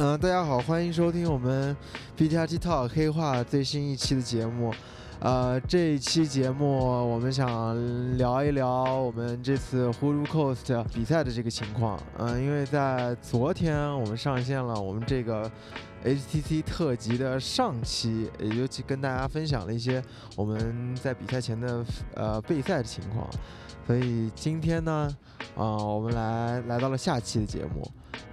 嗯、大家好，欢迎收听我们 BTRT Talk 黑化最新一期的节目。呃，这一期节目我们想聊一聊我们这次 Hulu Coast 比赛的这个情况。嗯、因为在昨天我们上线了我们这个 HTC 特辑的上期，也就跟大家分享了一些我们在比赛前的呃备赛的情况。所以今天呢，啊、我们来来到了下期的节目。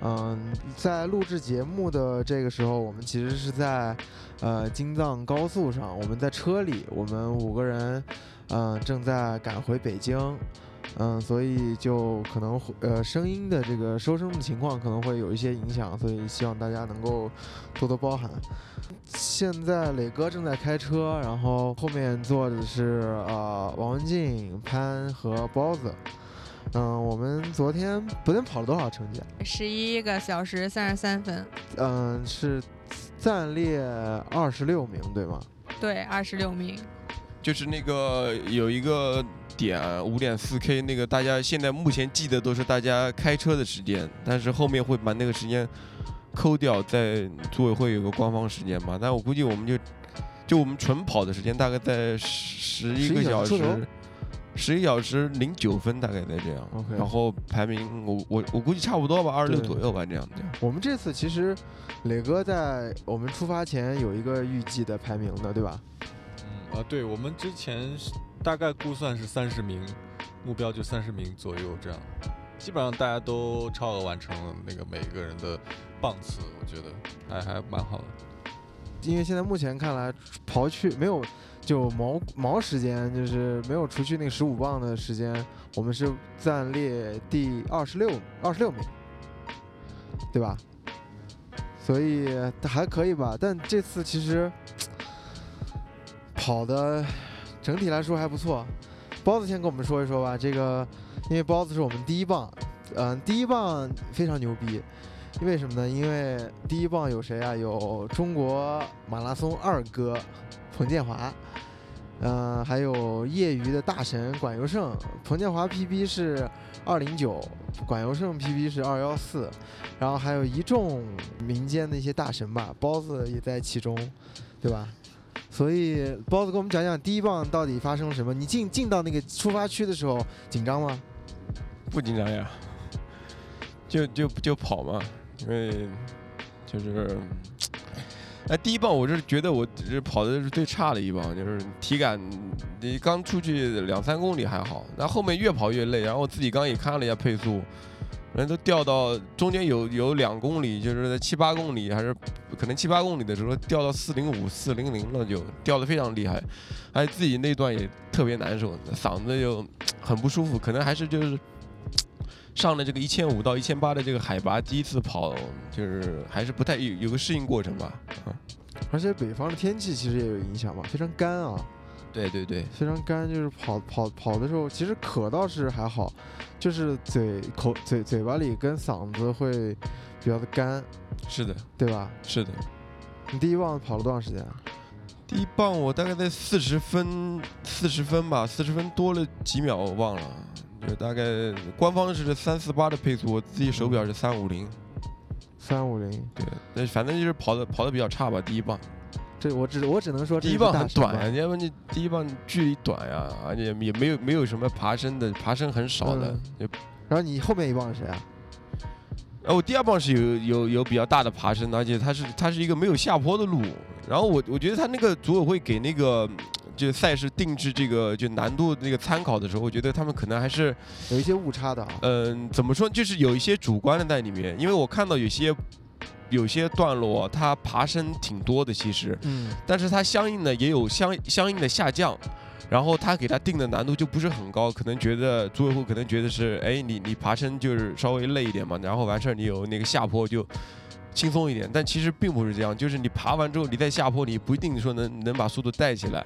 嗯，在录制节目的这个时候，我们其实是在呃京藏高速上，我们在车里，我们五个人，嗯、正在赶回北京，嗯，所以就可能呃声音的这个收声的情况可能会有一些影响，所以希望大家能够多多包涵。现在磊哥正在开车，然后后面坐的是呃王文静、潘和包子。嗯，我们昨天昨天跑了多少成绩啊？十一个小时三十三分，嗯，是暂列二十六名，对吗？对，二十六名。就是那个有一个点五点四 K，那个大家现在目前记得都是大家开车的时间，但是后面会把那个时间抠掉，在组委会有个官方时间嘛。但我估计我们就就我们纯跑的时间大概在十一个11小时十一小时零九分大概在这样。OK 然后排名我我我估计差不多吧，二十六左右吧，这样的。我们这次其实磊哥在我们出发前有一个预计的排名的，对吧？嗯啊，对我们之前大概估算是三十名，目标就三十名左右这样，基本上大家都超额完成了那个每个人的棒次，我觉得还还蛮好的。因为现在目前看来，刨去没有就毛毛时间，就是没有除去那个十五磅的时间，我们是暂列第二十六二十六名，对吧？所以还可以吧，但这次其实跑的整体来说还不错。包子先跟我们说一说吧，这个因为包子是我们第一棒，嗯、第一棒非常牛逼，为什么呢？因为第一棒有谁啊？有中国马拉松二哥彭建华，嗯、还有业余的大神管尤胜。彭建华 PB 是二零九，管尤胜 PB 是二幺四，然后还有一众民间的一些大神吧，包子也在其中，对吧？所以包子给我们讲讲第一棒到底发生了什么？你进进到那个出发区的时候紧张吗？不紧张呀，就就就跑嘛，因为就是，哎，第一棒我是觉得我是跑的是最差的一棒，就是体感，你刚出去两三公里还好，那后面越跑越累，然后自己刚也看了一下配速，人都掉到中间有有两公里，就是在七八公里还是可能七八公里的时候掉到四零五、四零零了，就掉的非常厉害，还自己那段也特别难受，嗓子就很不舒服，可能还是就是。上了这个一千五到一千八的这个海拔，第一次跑就是还是不太有有个适应过程吧。啊，而且北方的天气其实也有影响嘛，非常干啊。对对对，非常干，就是跑跑跑的时候，其实渴倒是还好，就是嘴口嘴嘴巴里跟嗓子会比较的干，是的，对吧？是的。你第一棒跑了多长时间啊？第一棒我大概在四十分，四十分吧，四十分多了几秒我忘了，就大概官方是三四八的配速，我自己手表是三五零。三五零，对，那反正就是跑的跑的比较差吧，第一棒。这我只我只能说第一棒很短呀，吧要不你第一棒距离短呀，而且也没有没有什么爬升的，爬升很少的。嗯然后你后面一棒是谁啊？哦，我第二棒是有有有比较大的爬升的，而且它是它是一个没有下坡的路。然后我我觉得他那个组委会给那个就赛事定制这个就难度那个参考的时候，我觉得他们可能还是有一些误差的啊。嗯、怎么说，就是有一些主观的在里面。因为我看到有些有些段落它爬升挺多的，其实，嗯，但是它相应的也有相相应的下降。然后他给他定的难度就不是很高，可能觉得组委会可能觉得是，哎，你你爬升就是稍微累一点嘛，然后完事儿你有那个下坡就轻松一点，但其实并不是这样，就是你爬完之后你在下坡你不一定说能能把速度带起来。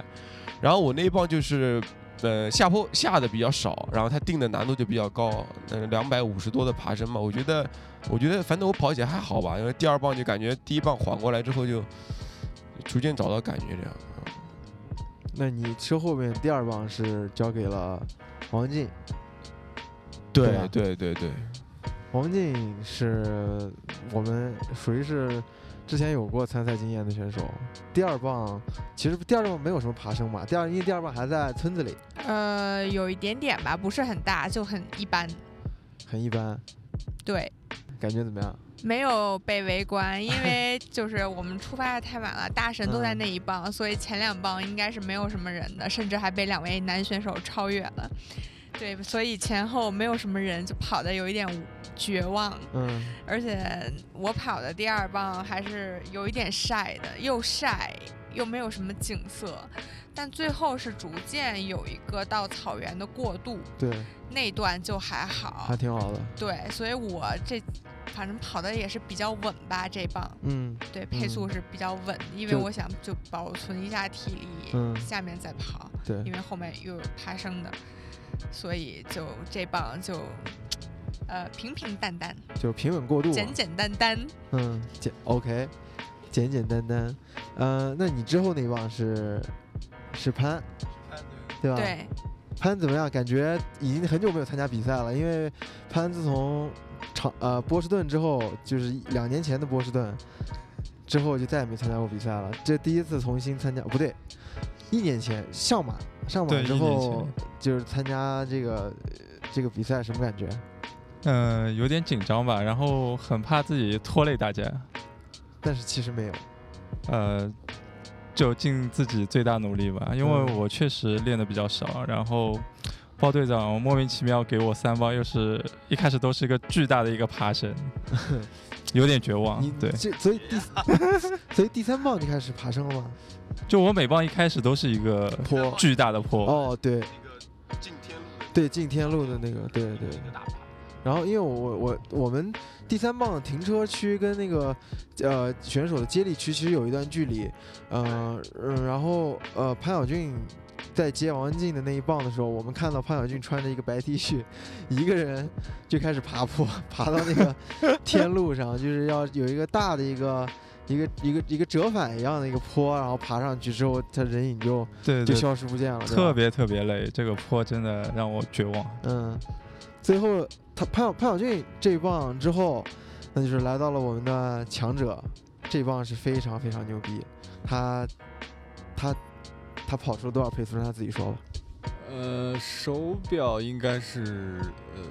然后我那一棒就是，呃，下坡下的比较少，然后他定的难度就比较高，呃，两百五十多的爬升嘛，我觉得我觉得反正我跑起来还好吧，因为第二棒就感觉第一棒缓过来之后就逐渐找到感觉这样。那你车后面第二棒是交给了王静，对对对对，王静是我们属于是之前有过参赛经验的选手。第二棒其实第二棒没有什么爬升嘛，第二因为第二棒还在村子里，呃，有一点点吧，不是很大，就很一般。很一般，对，感觉怎么样？没有被围观，因为就是我们出发的太晚了，大神都在嗯那一棒，所以前两棒应该是没有什么人的，甚至还被两位男选手超越了。对，所以前后没有什么人，就跑的有一点无绝望。嗯，而且我跑的第二棒还是有一点晒的，又晒又没有什么景色，但最后是逐渐有一个到草原的过渡，对，那段就还好还。挺好的。对，所以我这反正跑的也是比较稳吧，这棒嗯对配速嗯是比较稳，因为我想就保存一下体力，嗯下面再跑，对因为后面又有爬升的，所以就这棒就呃平平淡淡，就平稳过渡嘛。简简单单。嗯，简 OK，简简单单。呃，那你之后那棒是是潘，对吧？。对，潘怎么样？感觉已经很久没有参加比赛了，因为潘自从长呃波士顿之后，就是两年前的波士顿之后就再也没参加过比赛了。这第一次重新参加，不对，一年前上马上马之后就是参加这个呃这个比赛，什么感觉？嗯、有点紧张吧，然后很怕自己拖累大家，但是其实没有，呃，就尽自己最大努力吧，因为嗯我确实练的比较少，然后包队长莫名其妙给我三包，又是一开始都是一个巨大的一个爬升，有点绝望。对，这所以第所以第三棒就开始爬升了吗？就我每棒一开始都是一个坡巨大的坡，哦，对那个进天路对，进天路的那个，对对。然后因为我我我我们第三棒的停车区跟那个呃选手的接力区其实有一段距离，呃嗯，然后呃潘晓俊在接王文静的那一棒的时候，我们看到潘晓俊穿着一个白 T 恤，一个人就开始爬坡，爬到那个 天路上，就是要有一个大的一个。一个一个一个折返一样的一个坡，然后爬上去之后，他人影就就对就，消失不见了，对特别特别累，这个坡真的让我绝望。嗯，最后他潘晓潘晓俊这一棒之后，那就是来到了我们的强者，这一棒是非常非常牛逼，他他他跑出了多少配速？让他自己说吧。呃，手表应该是呃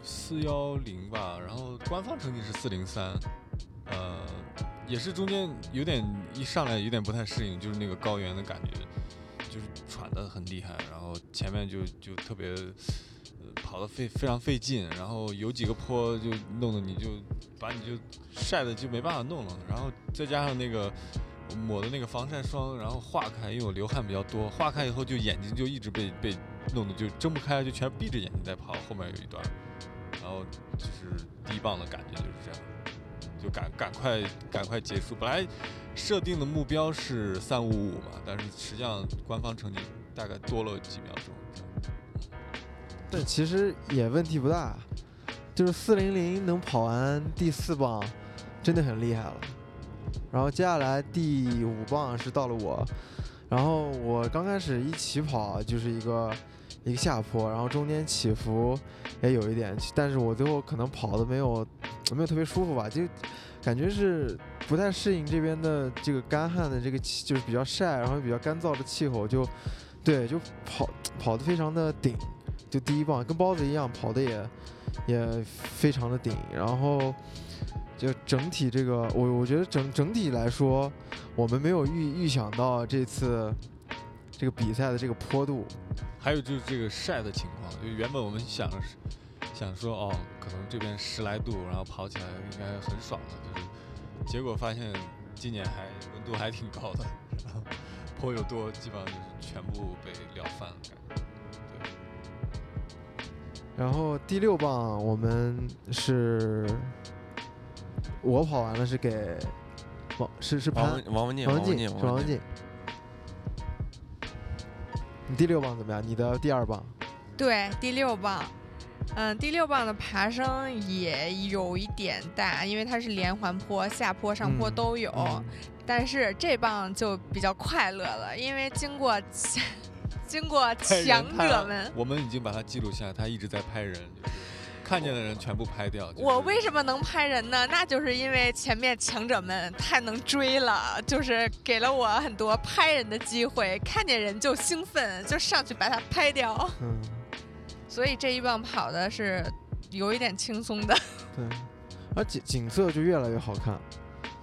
四幺零吧，然后官方成绩是四零三，呃，也是中间有点一上来有点不太适应，就是那个高原的感觉，就是喘得很厉害，然后前面就就特别。跑得费非常费劲，然后有几个坡就弄得你就把你就晒的就没办法弄了，然后再加上那个抹的那个防晒霜，然后化开，因为我流汗比较多，化开以后就眼睛就一直被被弄得就睁不开，就全闭着眼睛在跑。后面有一段，然后就是第一棒的感觉就是这样，就赶赶快赶快结束。本来设定的目标是三五五嘛，但是实际上官方成绩大概多了几秒钟。这样但其实也问题不大，就是四零零能跑完第四棒，真的很厉害了。然后接下来第五棒是到了我，然后我刚开始一起跑就是一个一个下坡，然后中间起伏也有一点，但是我最后可能跑的没有没有特别舒服吧，就感觉是不太适应这边的这个干旱的这个气，就是比较晒，然后比较干燥的气候，就对，就跑跑的非常的顶。就第一棒跟包子一样，跑的也也非常的顶，然后就整体这个，我我觉得整整体来说，我们没有预预想到这次这个比赛的这个坡度，还有就是这个晒的情况，就原本我们想想说哦，可能这边十来度，然后跑起来应该很爽的，就是结果发现今年还温度还挺高的，然后坡又多，基本上就是全部被撂翻了。然后第六棒我们是，我跑完了是给王是是潘王文王文静，王文静，是王文静，你第六棒怎么样？你的第二棒？对，第六棒，嗯，第六棒的爬升也有一点大，因为它是连环坡，下坡、上坡嗯都有。嗯但是这棒就比较快乐了，因为经过经过强者们，我们已经把它记录下来，他一直在拍人，就是看见的人全部拍掉。就是我为什么能拍人呢？那就是因为前面强者们太能追了，就是给了我很多拍人的机会，看见人就兴奋，就上去把他拍掉。嗯，所以这一棒跑的是有一点轻松的。对，而景景色就越来越好看，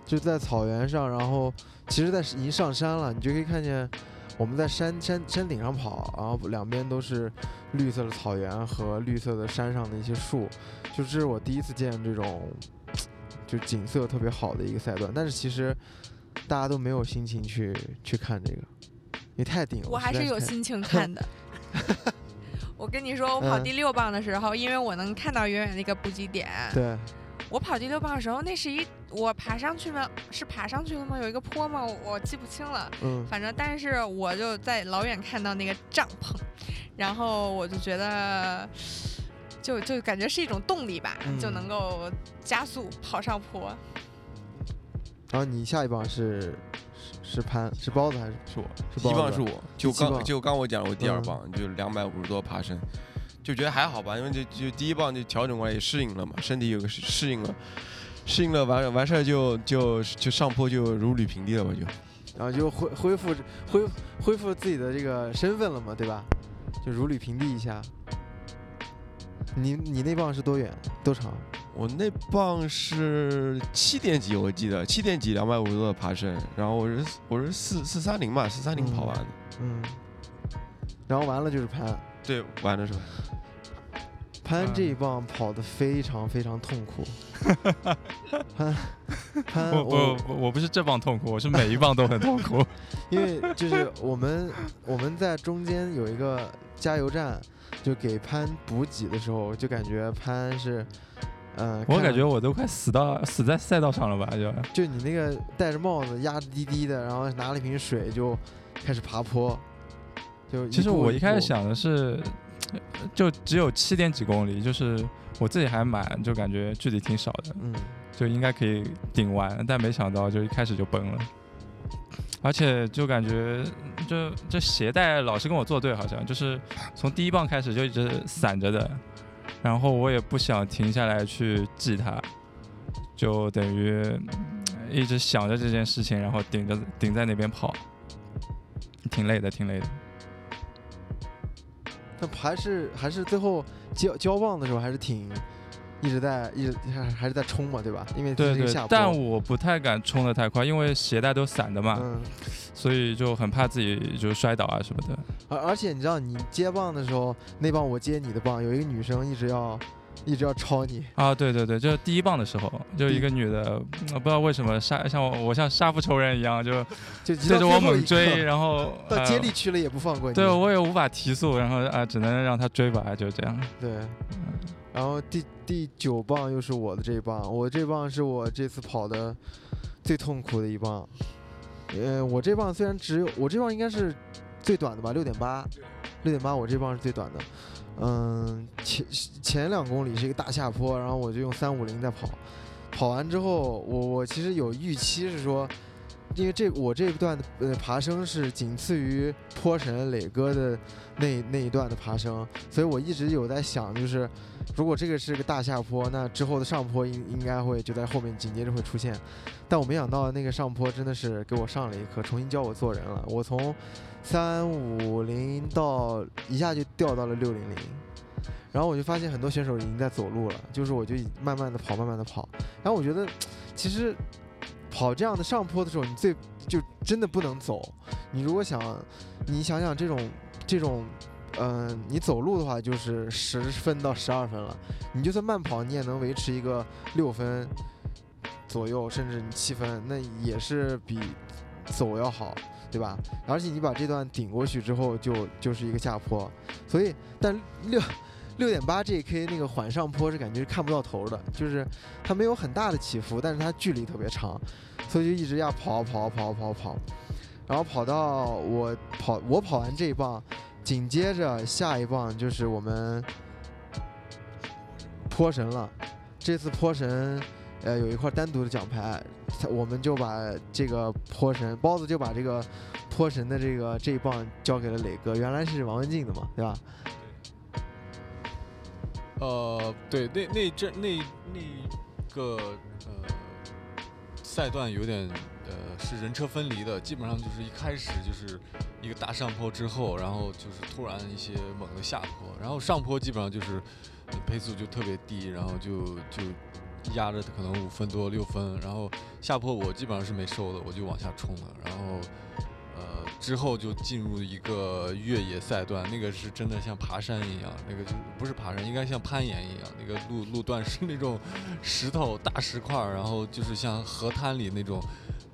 就在草原上，然后其实在已经上山了，你就可以看见我们在山山山顶上跑，然后两边都是绿色的草原和绿色的山上的一些树，就这是我第一次见这种就景色特别好的一个赛段，但是其实大家都没有心情去去看这个，因为太顶了。我还是有心情看的。我跟你说，我跑嗯第六棒的时候，因为我能看到远远的一个补给点。对，我跑第六棒的时候，那是一我爬上去吗？是爬上去了吗？有一个坡吗？我我记不清了。嗯，反正，但是我就在老远看到那个帐篷，然后我就觉得，就就感觉是一种动力吧，就嗯能够加速跑上坡。然后你下一棒是是是攀是包子还是是我，是包子第一棒是我，就刚就刚我讲了我第二嗯棒，就两百五十多爬升，就觉得还好吧，因为就就第一棒就调整过来也适应了嘛，身体有个适适应了，适应了完完事儿就就就上坡就如履平地了，我就然后就恢恢复恢恢复自己的这个身份了嘛，对吧？就如履平地一下。你你那棒是多远多长？我那棒是七点几，我记得七点几两百五十多的爬升，然后我是我是四四三零嘛，四三零跑完的，嗯，然后完了就是攀，对，完了是吧？攀这一嗯棒跑得非常非常痛苦。潘潘我我我我不是这棒痛苦，我是每一棒都很痛苦。因为就是我们我们在中间有一个加油站，就给潘补给的时候，就感觉潘是，呃，看我感觉我都快死到死在赛道上了吧？就就你那个戴着帽子压着滴滴的，然后拿了一瓶水就开始爬坡，就其实我一开始，想的是，呃就只有七点几公里，就是我自己还蛮就感觉距离挺少的，嗯，就应该可以顶完，但没想到就一开始就崩了。而且就感觉就这鞋带老是跟我作对，好像就是从第一棒开始就一直散着的，然后我也不想停下来去系它，就等于嗯一直想着这件事情，然后顶着顶在那边跑，挺累的，挺累的。但还是还是最后交交棒的时候还是挺一直在一直还还是在冲嘛，对吧？因为对但我不太敢冲的太快，因为鞋带都散的嘛，嗯，所以就很怕自己就摔倒啊什么的。而而且你知道你接棒的时候，那棒我接你的棒，有一个女生一直要一直要超你，啊，对对对，就是第一棒的时候，就一个女的，呃不知道为什么杀像我我像杀父仇人一样，就就一对着我猛追，然后到接呃力区了也不放过你。对我也无法提速，然后啊只能让她追吧，就这样。对，然后第第九棒又是我的这一棒，我这棒是我这次跑的最痛苦的一棒。呃，我这棒虽然只有我这棒应该是最短的吧，六点八，六点八，我这棒是最短的。嗯，前前两公里是一个大下坡，然后我就用三五零在跑。跑完之后，我我其实有预期是说，因为这我这一段的呃爬升是仅次于坡神磊哥的那那一段的爬升，所以我一直有在想，就是如果这个是个大下坡，那之后的上坡应应该会就在后面紧接着会出现，但我没想到那个上坡真的是给我上了一课，重新教我做人了。我从三五零到一下就掉到了六零零，然后我就发现很多选手已经在走路了，就是我就慢慢的跑，慢慢的跑，然后我觉得其实跑这样的上坡的时候，你最就真的不能走。你如果想，你想想这种这种，嗯、你走路的话就是十分到十二分了，你就算慢跑，你也能维持一个六分左右，甚至你七分，那也是比走要好，对吧？而且你把这段顶过去之后就，就是一个下坡，所以但六。六点八 GK 那个缓上坡是感觉是看不到头的，就是它没有很大的起伏，但是它距离特别长，所以就一直要跑跑跑跑跑，然后跑到我跑我跑完这一棒，紧接着下一棒就是我们坡神了。这次坡神呃有一块单独的奖牌，我们就把这个坡神包子就把这个坡神的这个这一棒交给了磊哥，原来是王文静的嘛，对吧？呃，对，那那阵那那个呃赛段有点呃是人车分离的，基本上就是一开始就是一个大上坡之后，然后就是突然一些猛的下坡，然后上坡基本上就是配速就特别低，然后就就压着可能五分多六分，然后下坡我基本上是没收的，我就往下冲了，然后。呃，之后就进入一个越野赛段，那个是真的像爬山一样，那个就不是爬山，应该像攀岩一样。那个路路段是那种石头大石块，然后就是像河滩里那种，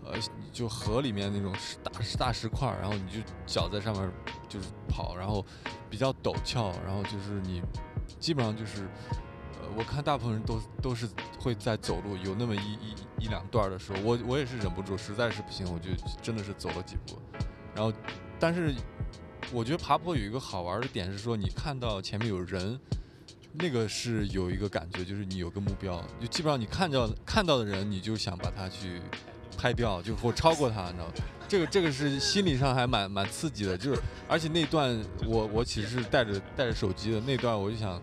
呃，就河里面那种石大大石块，然后你就脚在上面就是跑，然后比较陡峭，然后就是你基本上就是。我看大部分人都都是会在走路，有那么一一一两段的时候，我我也是忍不住，实在是不行，我就真的是走了几步。然后，但是我觉得爬坡有一个好玩的点是说，你看到前面有人，那个是有一个感觉，就是你有个目标，就基本上你看到看到的人，你就想把他去拍掉，就或超过他，你知道吗？这个这个是心理上还蛮蛮刺激的，就是而且那段我我其实是带着带着手机的那段，我就想。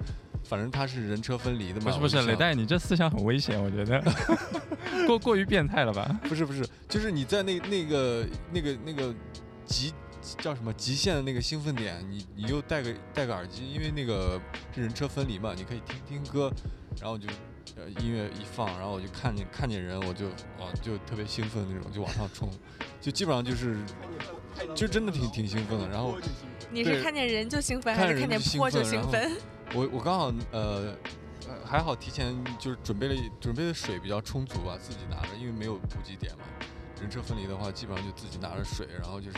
反正他是人车分离的嘛。不是不是，雷带，你这思想很危险，我觉得 过过于变态了吧？不是不是，就是你在那那个那个那个极叫什么极限的那个兴奋点，你你又戴个戴个耳机，因为那个是人车分离嘛，你可以听听歌，然后就呃音乐一放，然后我就看见看见人，我就啊就特别兴奋那种，就往上冲，就基本上就是就真的挺挺兴奋的。然后你是看见人就兴奋，还是看见坡就兴奋？我我刚好呃呃还好提前就是准备了准备的水比较充足吧，自己拿着，因为没有补给点嘛。人车分离的话，基本上就自己拿着水，然后就是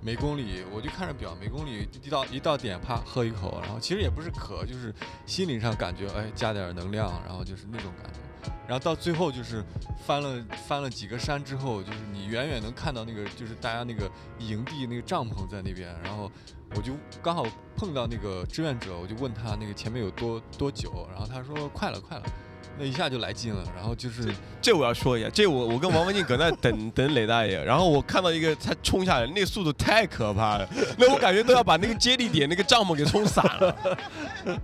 每公里我就看着表，每公里一到一到点啪喝一口，然后其实也不是渴，就是心理上感觉哎加点能量，然后就是那种感觉。然后到最后就是翻了翻了几个山之后，就是你远远能看到那个就是大家那个营地那个帐篷在那边，然后。我就刚好碰到那个志愿者，我就问他那个前面有多多久，然后他说快了快了，那一下就来劲了。然后就是这我要说一下，这我我跟王文静搁那等 等雷大爷，然后我看到一个他冲下来，那个速度太可怕了，那我感觉都要把那个接力点那个帐篷给冲散了。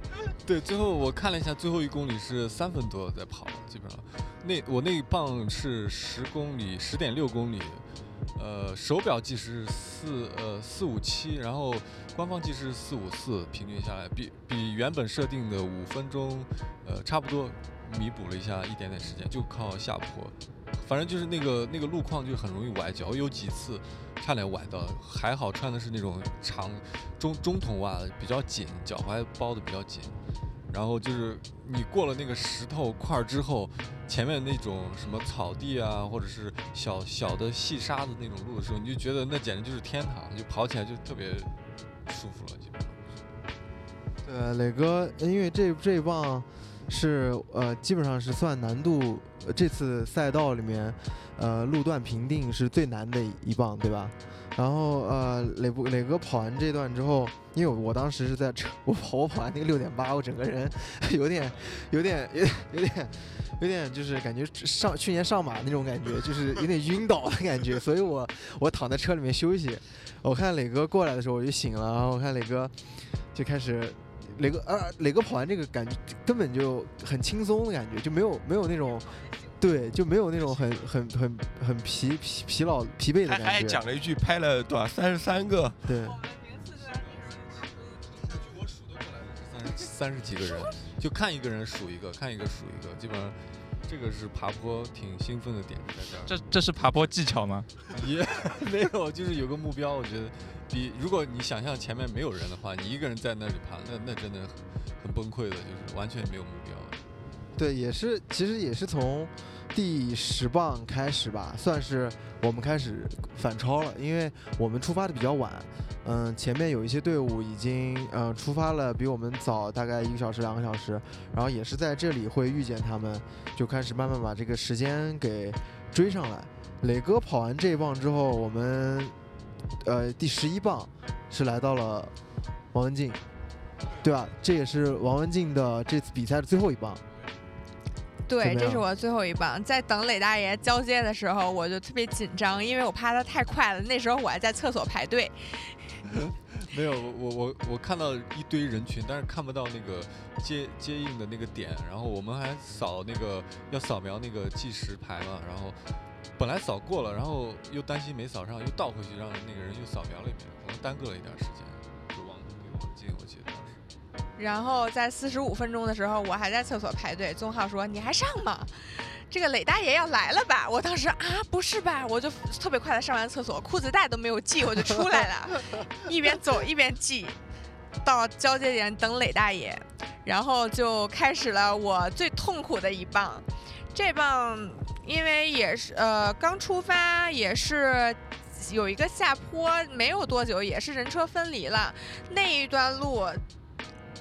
对，最后我看了一下，最后一公里是三分多在跑，基本上那我那一棒是十公里，十点六公里。呃，手表计时四呃四五七，然后官方计时四五四，平均下来比比原本设定的五分钟，呃差不多，弥补了一下一点点时间，就靠下坡，反正就是那个那个路况就很容易崴脚，有几次差点崴到，还好穿的是那种长中中筒袜，比较紧，脚踝包的比较紧。然后就是你过了那个石头块之后，前面那种什么草地啊，或者是小小的细沙子那种路的时候，你就觉得那简直就是天堂，就跑起来就特别舒服了，基本上。对，磊哥，因为这这一棒是呃，基本上是算难度这次赛道里面，呃，路段评定是最难的一棒，对吧？然后呃，磊不磊哥跑完这段之后，因为我当时是在车，我跑我跑完那个六点八，我整个人 有点有点有点有点有点就是感觉上去年上马那种感觉，就是有点晕倒的感觉，所以我我躺在车里面休息。我看磊哥过来的时候我就醒了，然后我看磊哥就开始，磊哥啊磊哥跑完这个感觉根本就很轻松的感觉，就没有没有那种。对，就没有那种很很很很疲疲疲劳疲惫的感觉。还还讲了一句拍了多少三十三个。对。我数得过来的是三十三十几个人，就看一个人数一个，看一个数一个，基本上这个是爬坡挺兴奋的点在这儿。这这是爬坡技巧吗？也 没有，就是有个目标。我觉得比如果你想象前面没有人的话，你一个人在那里爬，那那真的很很崩溃的，就是完全没有目标。对，也是，其实也是从第十棒开始吧，算是我们开始反超了，因为我们出发的比较晚，嗯，前面有一些队伍已经嗯出发了，比我们早大概一个小时两个小时，然后也是在这里会遇见他们，就开始慢慢把这个时间给追上来。磊哥跑完这一棒之后，我们呃第十一棒是来到了王文静，对吧？这也是王文静的这次比赛的最后一棒。对，这是我最后一棒。在等磊大爷交接的时候，我就特别紧张，因为我怕他太快了。那时候我还在厕所排队。没有，我我我我看到一堆人群，但是看不到那个接接应的那个点。然后我们还扫那个要扫描那个计时牌嘛，然后本来扫过了，然后又担心没扫上，又倒回去让那个人又扫描了一遍，可能耽搁了一点时间，就忘了给忘记，我记得当时。然后在四十五分钟的时候，我还在厕所排队。宗浩说：“你还上吗？这个磊大爷要来了吧？”我当时啊，不是吧？我就特别快的上完厕所，裤子带都没有系，我就出来了，一边走一边系，到交接点等磊大爷，然后就开始了我最痛苦的一棒。这棒因为也是呃刚出发，也是有一个下坡，没有多久，也是人车分离了。那一段路，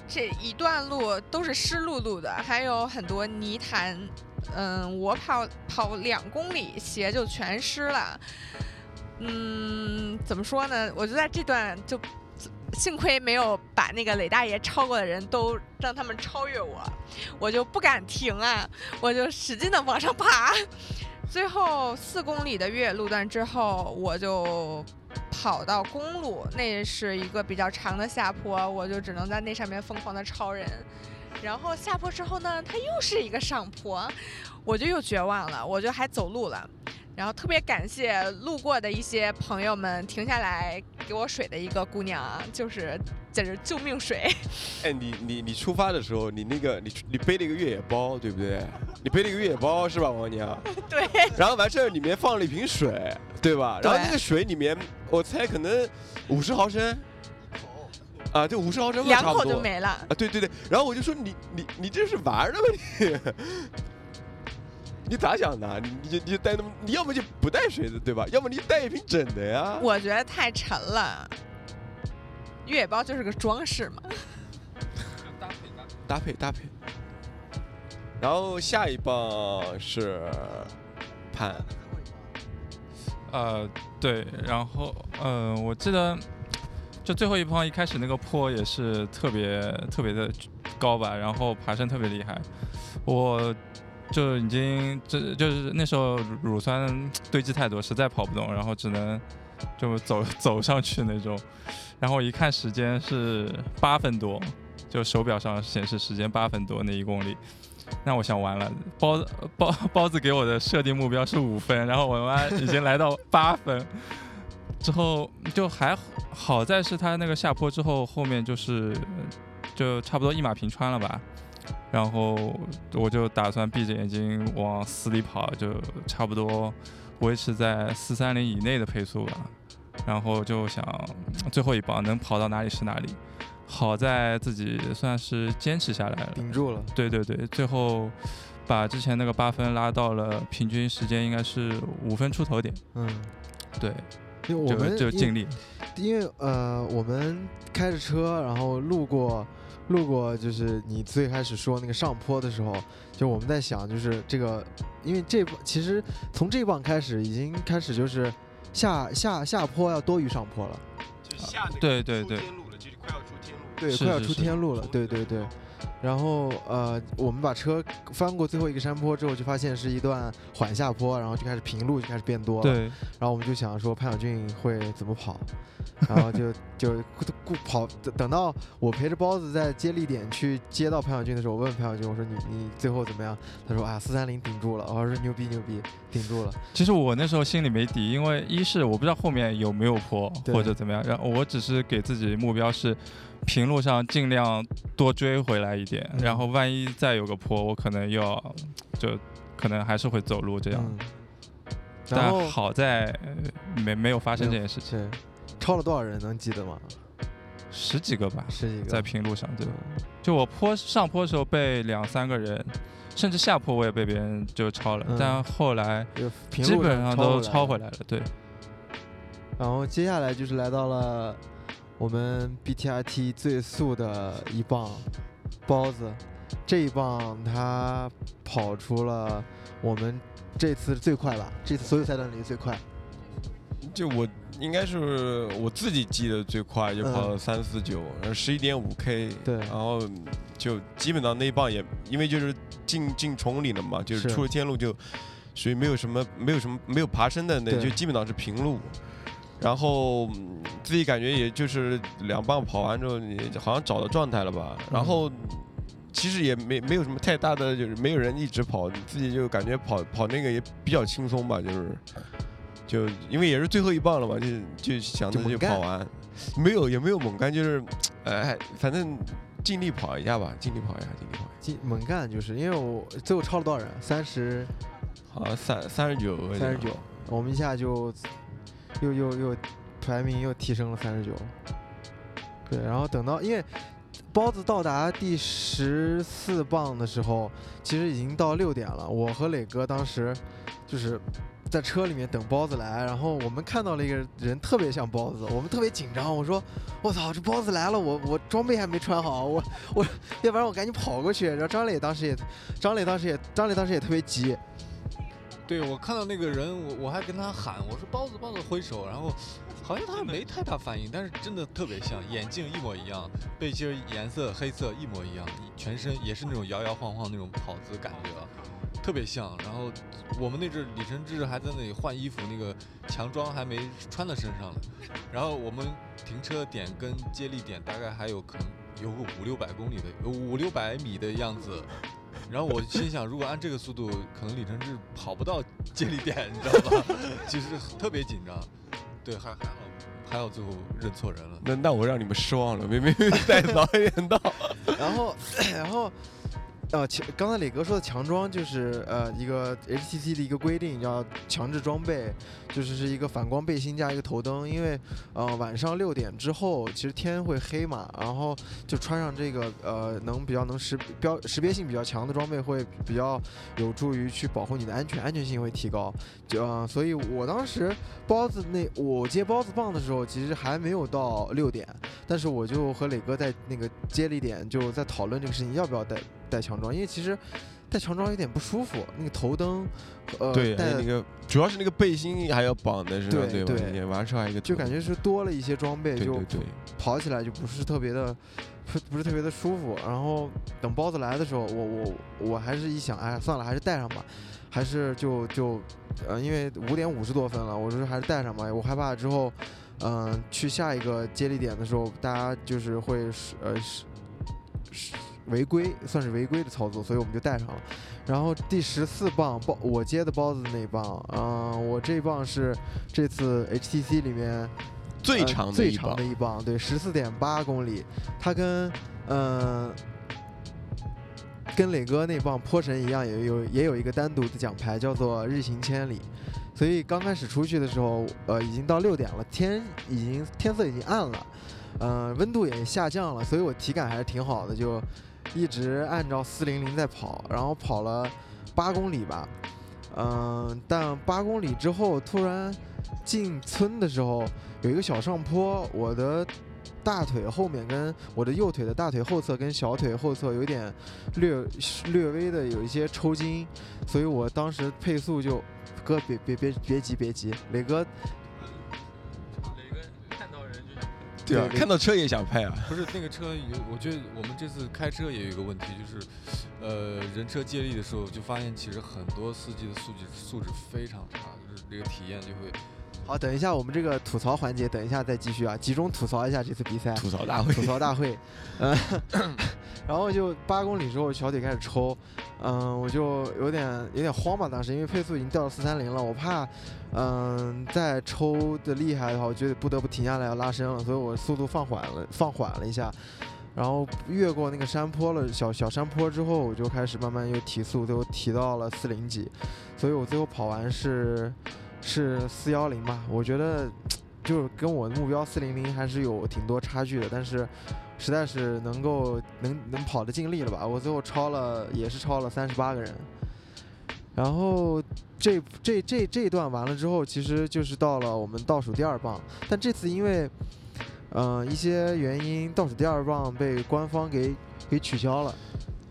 这一段路都是湿漉漉的，还有很多泥潭。嗯，我跑跑两公里，鞋就全湿了。嗯，怎么说呢？我就在这段就，幸亏没有把那个磊大爷超过的人都让他们超越我，我就不敢停啊，我就使劲的往上爬。最后四公里的越野路段之后，我就跑到公路，那是一个比较长的下坡，我就只能在那上面疯狂的超人。然后下坡之后呢，它又是一个上坡，我就又绝望了，我就还走路了。然后特别感谢路过的一些朋友们停下来给我水的一个姑娘啊，就是简直救命水。哎，你你你出发的时候，你那个你你背了一个越野包，对不对？你背了一个越野包是吧，王娘？对。然后完事儿里面放了一瓶水，对吧？然后那个水里面，我猜可能五十毫升。啊，就五十毫升，两口就没了。啊，对对对。然后我就说你你你这是玩的吗你？你咋想的？你你你带那么，你要么就不带水的，对吧？要么你带一瓶整的呀。我觉得太沉了，越野包就是个装饰嘛。搭配搭配搭配。然后下一棒是潘。呃，对，然后呃，我记得。就最后一棒一开始那个坡也是特别特别的高吧，然后爬升特别厉害，我就已经这就是那时候乳酸堆积太多，实在跑不动，然后只能就走走上去那种，然后一看时间是八分多，就手表上显示时间八分多那一公里，那我想完了，包 包包子给我的设定目标是五分，然后我妈已经来到八分。之后就还好在是他那个下坡之后，后面就是就差不多一马平川了吧。然后我就打算闭着眼睛往死里跑，就差不多维持在四三零以内的配速吧。然后就想最后一棒能跑到哪里是哪里。好在自己算是坚持下来了，顶住了。对对对，最后把之前那个八分拉到了平均时间应该是五分出头点。嗯，对。因为我们就尽力，因为呃，我们开着车，然后路过，路过就是你最开始说那个上坡的时候，就我们在想，就是这个，因为这其实从这棒开始已经开始就是下下下坡要多于上坡了，就下对对对，就是快要出天路，对，快要出天路了，对对对。然后呃，我们把车翻过最后一个山坡之后，就发现是一段缓下坡，然后就开始平路就开始变多了。对。然后我们就想说潘晓俊会怎么跑，然后就 就顾跑等到我陪着包子在接力点去接到潘晓俊的时候，我问潘晓俊我说你你最后怎么样？他说啊四三零顶住了。我说牛逼牛逼顶住了。其实我那时候心里没底，因为一是我不知道后面有没有坡或者怎么样，然后我只是给自己目标是。平路上尽量多追回来一点，然后万一再有个坡，我可能要就可能还是会走路这样。但好在没没有发生这件事情。超了多少人能记得吗？十几个吧，十几个在平路上对。就我坡上坡的时候被两三个人，甚至下坡我也被别人就超了，但后来基本上都超回来了。对。然后接下来就是来到了。我们 BTRT 最速的一棒包子，这一棒他跑出了我们这次最快吧？这次所有赛段里最快。就我应该是我自己记得最快，就跑了三四九，然后十一点五 K。对。然后就基本上那一棒也因为就是进进崇礼了嘛，就是出了天路就属于没有什么没有什么没有爬升的，那就基本上是平路。然后嗯自己感觉也就是两棒跑完之后，你好像找到状态了吧，然后。其实也没没有什么太大的，就是没有人一直跑，你自己就感觉跑跑那个也比较轻松吧，就是就因为也是最后一棒了嘛，就就想着就跑完，没有也没有猛干，就是哎，反正尽力跑一下吧，尽力跑一下，尽力跑一下。进猛干就是因为我最后超了多少人？三十好像三三十九，三十九，我们一下就又又又排名又提升了三十九。对，然后等到因为包子到达第十四棒的时候，其实已经到六点了。我和磊哥当时就是在车里面等包子来，然后我们看到了一个人特别像包子，我们特别紧张。我说：“我操，这包子来了，我我装备还没穿好，我我要不然我赶紧跑过去。”然后张磊当时也，张磊当时也，张磊当时也特别急。对我看到那个人，我我还跟他喊，我说包子包子挥手，然后好像他没太大反应，但是真的特别像，眼镜一模一样，背心颜色黑色一模一样，全身也是那种摇摇晃晃那种跑姿感觉，特别像。然后我们那阵李承志还在那里换衣服，那个强装还没穿到身上呢。然后我们停车点跟接力点大概还有可能有个五六百公里的，五六百米的样子。然后我心想，如果按这个速度，可能李承志跑不到 接力点，你知道吧？其实特别紧张。对，还还好，还好最后认错人了。那那我让你们失望了，没没没再早一点到。然后，然后，呃，强刚才磊哥说的强装就是呃一个 HTC 的一个规定，叫强制装备，就是是一个反光背心加一个头灯，因为呃晚上六点之后其实天会黑嘛，然后就穿上这个呃能比较能识标识别性比较强的装备，会比较有助于去保护你的安全，安全性会提高。就、呃、所以我当时包子那我接包子棒的时候，其实还没有到六点，但是我就和磊哥在那个接力点就在讨论这个事情，要不要带带强装，因为其实带强装有点不舒服，那个头灯，呃，带那个主要是那个背心还要绑在身上，对吧？对你完事后还有一个就感觉是多了一些装备，就对对对，跑起来就不是特别的，不不是特别的舒服。然后等包子来的时候，我我我还是一想，哎，算了，还是带上吧，还是就就，呃，因为五点五十多分了，我说还是带上吧，我害怕之后，嗯、去下一个接力点的时候，大家就是会是呃是是违规，算是违规的操作，所以我们就带上了。然后第十四棒包我接的包子那一棒，嗯、我这一棒是这次 HTC 里面最呃长最长的，一棒，对，十四点八公里，它跟嗯、呃跟磊哥那棒坡神一样，也有也有一个单独的奖牌，叫做日行千里。所以刚开始出去的时候，呃，已经到六点了，天已经天色已经暗了，呃，温度也下降了，所以我体感还是挺好的，就一直按照四零零在跑，然后跑了八公里吧，嗯、但八公里之后突然进村的时候有一个小上坡，我的大腿后面跟我的右腿的大腿后侧跟小腿后侧有点略略微的有一些抽筋，所以我当时配速就哥别别别别急别急，磊哥对啊，看到车也想拍啊。不是那个车有，我觉得我们这次开车也有一个问题，就是，呃，人车接力的时候就发现，其实很多司机的素质素质非常差，就是这个体验就会好，等一下我们这个吐槽环节，等一下再继续啊，集中吐槽一下这次比赛。吐槽大会，吐槽大会，嗯，然后就八公里之后小腿开始抽，嗯，我就有点有点慌吧，当时因为配速已经掉到四三零了，我怕，嗯，再抽的厉害的话，我就不得不停下来要拉伸了，所以我速度放缓了，放缓了一下，然后越过那个山坡了，小小山坡之后，我就开始慢慢又提速，最后提到了四零几，所以我最后跑完是是四幺零吧，我觉得。就是跟我的目标四零零还是有挺多差距的，但是实在是能够能能跑的尽力了吧？我最后超了，也是超了三十八个人。然后这这这这段完了之后，其实就是到了我们倒数第二棒，但这次因为嗯、呃一些原因，倒数第二棒被官方给给取消了。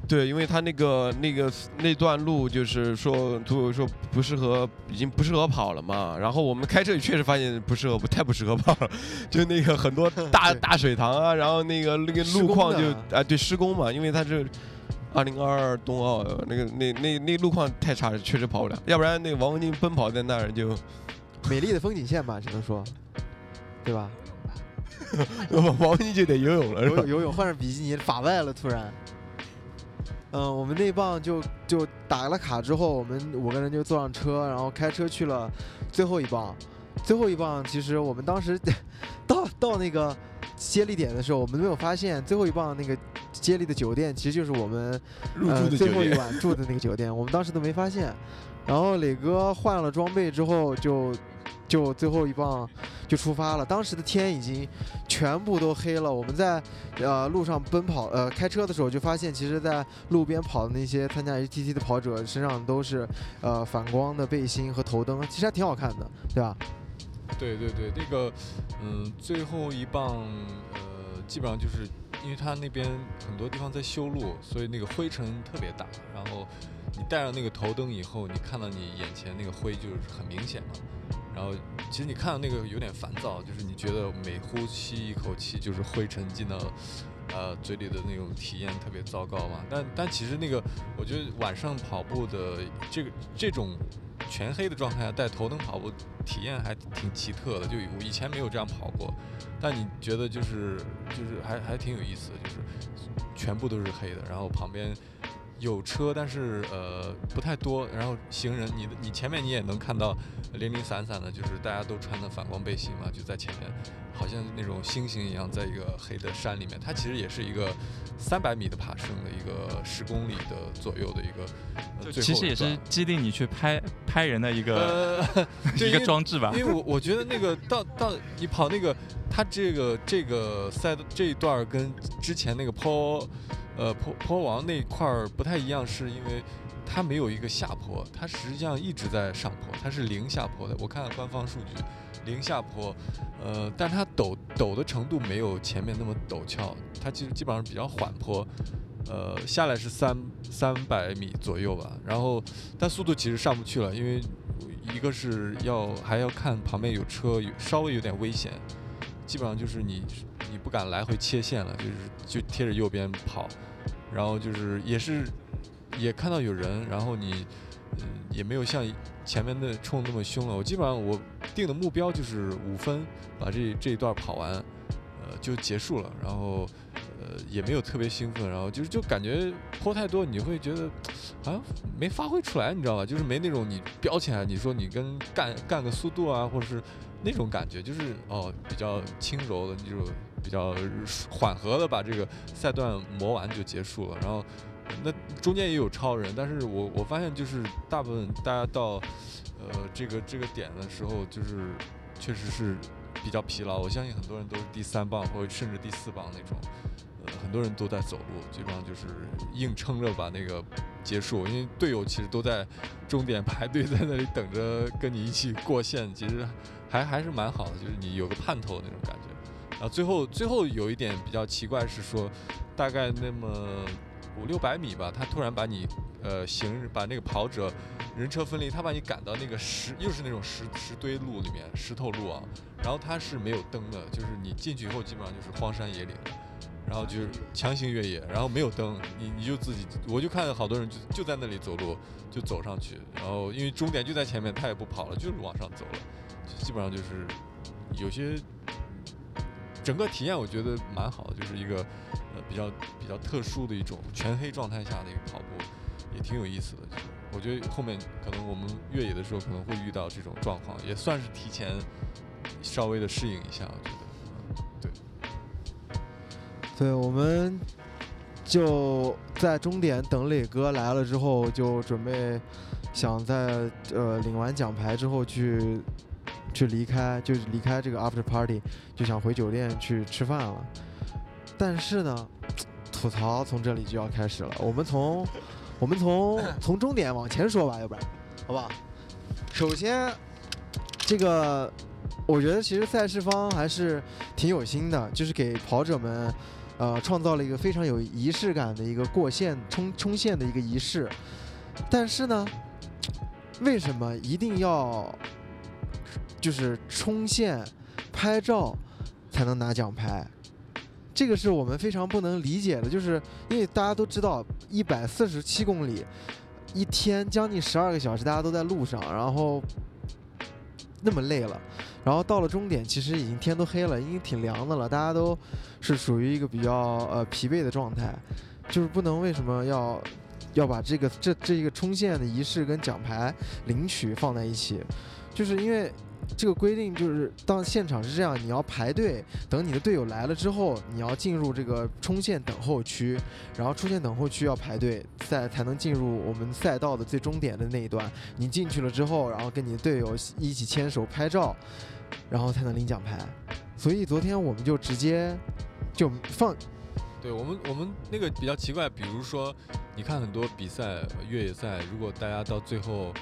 对，因为他那个那个那段路就是说，组委说不适合，已经不适合跑了嘛。然后我们开车也确实发现不适合，不太不适合跑了，就那个很多 大大水塘啊，然后那个那个路况就的啊对施工嘛，因为它是二零二二冬奥那个那那那路况太差了，确实跑不了。要不然那个王文静奔跑在那儿就美丽的风景线吧，只能说。对吧？王文静就得游泳了，游泳？游泳换上比基尼法外了，突然。嗯，我们那棒就就打了卡之后，我们五个人就坐上车，然后开车去了最后一棒。最后一棒，其实我们当时到到那个接力点的时候，我们没有发现最后一棒那个接力的酒店，其实就是我们入住的呃最后一。晚住的那个酒店，我们当时都没发现。然后磊哥换了装备之后就，就最后一棒就出发了。当时的天已经全部都黑了。我们在呃路上奔跑，呃开车的时候就发现，其实，在路边跑的那些参加 HTT 的跑者身上都是呃反光的背心和头灯，其实还挺好看的，对吧？对对对，那个，嗯，最后一棒，呃，基本上就是因为他那边很多地方在修路，所以那个灰尘特别大。然后你带上那个头灯以后，你看到你眼前那个灰就是很明显了。然后其实你看到那个有点烦躁，就是你觉得每呼吸一口气就是灰尘进到呃嘴里的那种体验特别糟糕嘛。但但其实那个我觉得晚上跑步的这个这种全黑的状态下带头灯跑步体验还挺奇特的，就我以前没有这样跑过，但你觉得就是就是还还挺有意思的，就是全部都是黑的，然后旁边有车，但是呃不太多，然后行人，你的你前面你也能看到零零散散的，就是大家都穿的反光背心嘛，就在前面，好像那种星星一样，在一个黑的山里面，它其实也是一个三百米的爬升的一个十公里的左右的一个，呃最其实也是激励你去拍拍人的一个、呃，一个装置吧因。为我我觉得那个到到你跑那个，它这个这个赛道这一段跟之前那个坡，呃坡坡王那块儿不太一样，是因为它没有一个下坡，它实际上一直在上坡，它是零下坡的。我看了官方数据，零下坡，呃，但它陡陡的程度没有前面那么陡峭，它其实基本上比较缓坡。呃，下来是三三百米左右吧，然后但速度其实上不去了，因为一个是要还要看旁边有车，稍微有点危险，基本上就是你你不敢来回切线了，就是就贴着右边跑，然后就是也是也看到有人，然后你嗯也没有像前面的冲那么凶了，我基本上我定的目标就是五分把这这一段跑完，呃就结束了，然后。呃，也没有特别兴奋，然后就是就感觉坡太多，你会觉得好像没发挥出来，你知道吧？就是没那种你飙起来，你说你跟干干个速度啊，或者是那种感觉，就是哦比较轻柔的，就比较缓和的把这个赛段磨完就结束了。然后那中间也有超人，但是我我发现就是大部分大家到呃这个这个点的时候，就是确实是比较疲劳。我相信很多人都是第三棒或者甚至第四棒那种。呃，很多人都在走路，基本上就是硬撑着把那个结束，因为队友其实都在终点排队在那里等着跟你一起过线，其实还还是蛮好的，就是你有个盼头那种感觉。然后最后最后有一点比较奇怪是说，大概那么五六百米吧，他突然把你呃行人把那个跑者人车分离，他把你赶到那个石又是那种石石堆路里面石头路啊，然后他是没有灯的，就是你进去以后基本上就是荒山野岭。然后就是 强行越野，然后没有灯，你你就自己，我就看好多人就就在那里走路，就走上去，然后因为终点就在前面，他也不跑了，就是往上走了，就基本上就是有些整个体验我觉得蛮好的，就是一个呃比较比较特殊的一种全黑状态下的一个跑步，也挺有意思的。就是我觉得后面可能我们越野的时候可能会遇到这种状况，也算是提前稍微的适应一下，我觉得。对，我们就在终点等磊哥来了之后，就准备想在呃领完奖牌之后去去离开，就离开这个 after party，就想回酒店去吃饭了。但是呢，吐槽从这里就要开始了。我们从我们从 从终点往前说吧，要不然，好不好？首先，这个我觉得其实赛事方还是挺有心的，就是给跑者们。呃，创造了一个非常有仪式感的一个过线冲冲线的一个仪式，但是呢，为什么一定要就是冲线拍照才能拿奖牌？这个是我们非常不能理解的，就是因为大家都知道，一百四十七公里，一天将近十二个小时，大家都在路上，然后那么累了。然后到了终点，其实已经天都黑了，已经挺凉的了，大家都是属于一个比较呃疲惫的状态，就是不能为什么要要把这个这这一个冲线的仪式跟奖牌领取放在一起，就是因为。这个规定就是，当现场是这样，你要排队，等你的队友来了之后，你要进入这个冲线等候区，然后出现等候区要排队，赛才能进入我们赛道的最终点的那一段。你进去了之后，然后跟你的队友一起牵手拍照，然后才能领奖牌。所以昨天我们就直接就放，对我们，我们那个比较奇怪，比如说，你看很多比赛，越野赛，如果大家到最后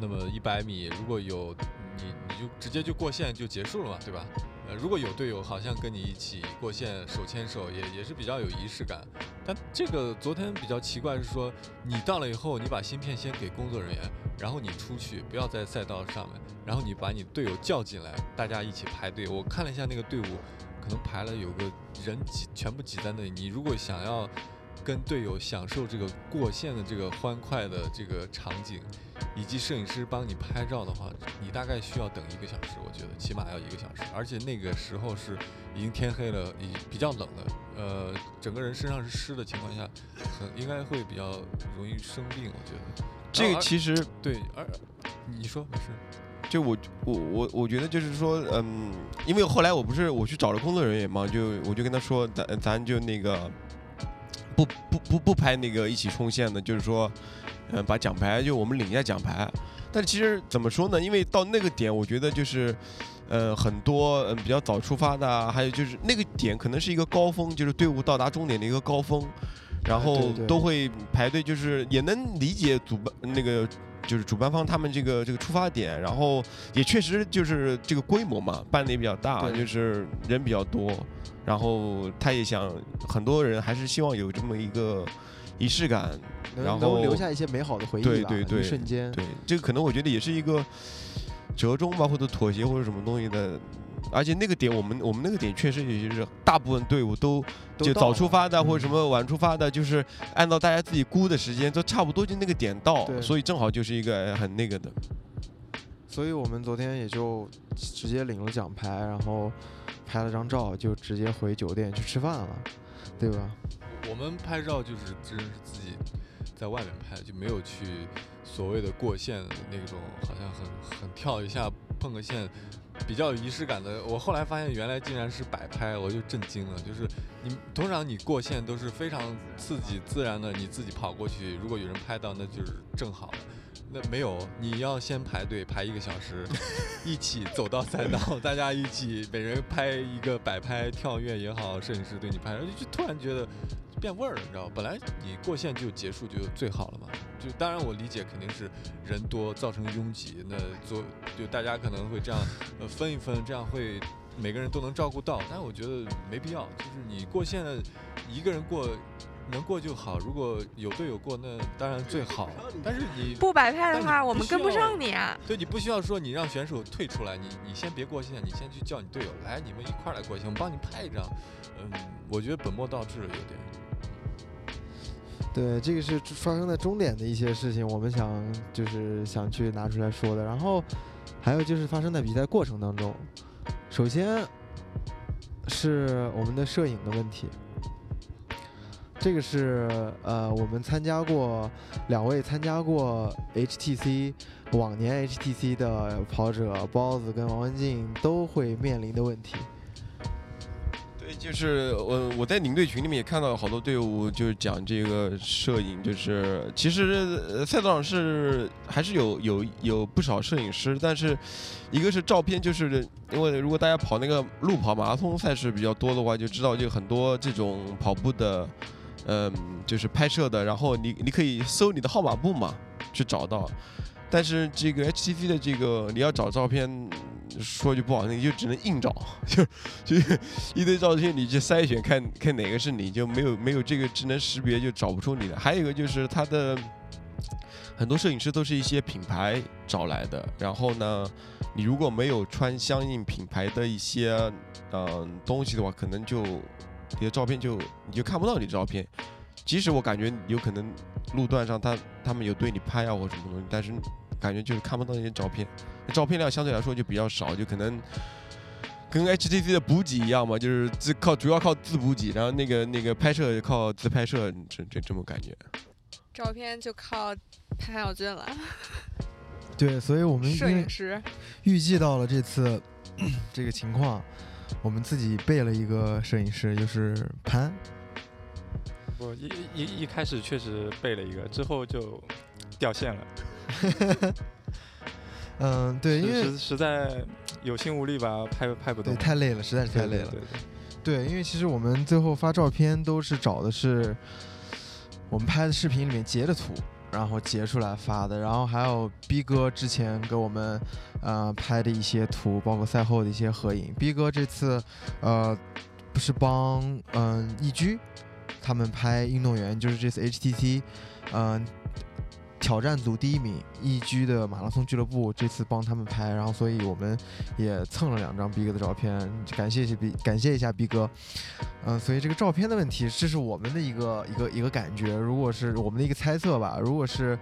那么一百米，如果有你，你就直接就过线就结束了嘛，对吧？呃，如果有队友好像跟你一起过线，手牵手，也也是比较有仪式感。但这个昨天比较奇怪是说，你到了以后，你把芯片先给工作人员，然后你出去，不要在赛道上面，然后你把你队友叫进来，大家一起排队。我看了一下那个队伍，可能排了有个人挤，全部挤在那里。你如果想要跟队友享受这个过线的这个欢快的这个场景，以及摄影师帮你拍照的话，你大概需要等一个小时，我觉得起码要一个小时。而且那个时候是已经天黑了，已比较冷了，呃，整个人身上是湿的情况下，很应该会比较容易生病，我觉得。这个其实对，而你说没事。就我我我我觉得就是说，嗯，因为后来我不是我去找了工作人员嘛，就我就跟他说，咱咱就那个不不不不拍那个一起冲线的，就是说，嗯，把奖牌就我们领一下奖牌。但其实怎么说呢？因为到那个点，我觉得就是，呃，很多嗯比较早出发的啊，还有就是那个点可能是一个高峰，就是队伍到达终点的一个高峰，然后都会排队，就是也能理解主办那个就是主办方他们这个这个出发点，然后也确实就是这个规模嘛，办的也比较大，就是人比较多，然后他也想很多人还是希望有这么一个仪式感，然后能留下一些美好的回忆吧，对对对一瞬间。对，这个可能我觉得也是一个折中吧，或者妥协或者什么东西的。而且那个点，我们我们那个点确实也就是大部分队伍都就早出发的或者嗯什么晚出发的，就是按照大家自己估的时间，都差不多就那个点到，所以正好就是一个很那个的。所以我们昨天也就直接领了奖牌，然后拍了张照，就直接回酒店去吃饭了，对吧？我们拍照就是真是自己在外面拍，就没有去所谓的过线那种，好像很很跳一下碰个线，比较有仪式感的。我后来发现原来竟然是摆拍，我就震惊了。就是你通常你过线都是非常刺激自然的，你自己跑过去，如果有人拍到，那就是正好了。那没有，你要先排队排一个小时，一起走到赛道，大家一起每人拍一个摆拍、跳跃也好，摄影师对你拍，就突然觉得变味儿了，你知道吗？本来你过线就结束就最好了嘛。就当然我理解肯定是人多造成拥挤，那做就大家可能会这样呃分一分，这样会每个人都能照顾到。但是我觉得没必要，就是你过线的一个人过。能过就好，如果有队友过，那当然最好。但是你不摆拍的话，我们跟不上你啊。对你不需要说你让选手退出来，你你先别过线，你先去叫你队友来，你们一块儿来过线，我帮你拍一张。嗯，我觉得本末倒置了有点。对，这个是发生在终点的一些事情，我们想就是想去拿出来说的。然后还有就是发生在比赛过程当中，首先是我们的摄影的问题。这个是呃，我们参加过两位参加过 HTC 往年 HTC 的跑者包子跟王文静都会面临的问题。对，就是我我在领队群里面也看到好多队伍就是讲这个摄影，就是其实赛道上是还是有有有不少摄影师，但是一个是照片，就是因为如果大家跑那个路跑马拉松赛事比较多的话，就知道就很多这种跑步的，嗯，就是拍摄的，然后你你可以搜你的号码布嘛，去找到。但是这个 HTC 的这个你要找照片，说句不好听，就只能硬找，就就一堆照片你去筛选看看哪个是你，就没有没有这个智能识别就找不出你的。还有一个就是它的很多摄影师都是一些品牌找来的，然后呢，你如果没有穿相应品牌的一些嗯、东西的话，可能就你的照片就你就看不到你的照片。即使我感觉有可能路段上他他们有对你拍啊或什么东西，但是感觉就是看不到那些照片，照片量相对来说就比较少，就可能跟 HTC 的补给一样嘛，就是自靠主要靠自补给，然后那个那个拍摄靠自拍摄，这这这么感觉。照片就靠潘晓俊了，对，所以我们 摄影师。预计到了这次 这个情况，我们自己备了一个摄影师，就是潘。我一一一开始确实备了一个，之后就掉线了。嗯，对，因为实实在有心无力吧，拍拍不动。对太累了，实在是太累了。对对对对，因为其实我们最后发照片都是找的是我们拍的视频里面截的图，然后截出来发的，然后还有逼哥之前给我们呃拍的一些图，包括赛后的一些合影。逼哥这次呃不是帮嗯、易居他们拍运动员，就是这次 HTT，嗯、挑战组第一名易居的马拉松俱乐部这次帮他们拍，然后所以我们也蹭了两张逼哥的照片，感谢一下逼感谢一下逼哥。嗯，所以这个照片的问题，这是我们的一个一个一个感觉，如果是我们的一个猜测吧，如果是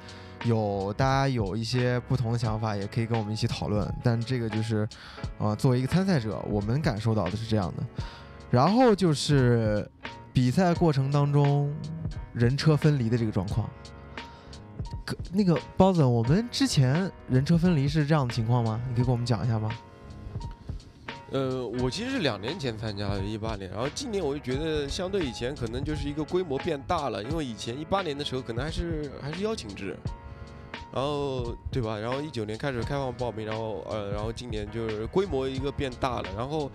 有大家有一些不同的想法，也可以跟我们一起讨论。但这个就是，呃，作为一个参赛者，我们感受到的是这样的。然后就是比赛过程当中人车分离的这个状况。那个包子，我们之前人车分离是这样的情况吗？你可以给我们讲一下吗？呃，我其实是两年前参加的，一八年，然后今年我就觉得相对以前可能就是一个规模变大了，因为以前一八年的时候可能还是还是邀请制，然后对吧？然后一九年开始开放报名，然后呃，然后今年就是规模一个变大了，然后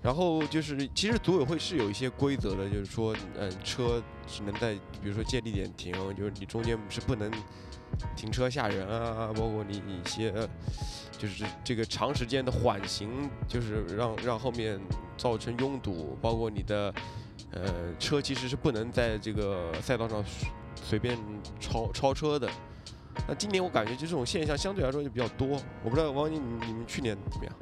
然后就是其实组委会是有一些规则的，就是说嗯、车只能在比如说建立点停，就是你中间是不能停车吓人啊，包括你一些。就是这个长时间的缓行，就是让让后面造成拥堵，包括你的呃车其实是不能在这个赛道上随便超超车的。那今年我感觉就这种现象相对来说就比较多，我不知道王宁你你们去年怎么样？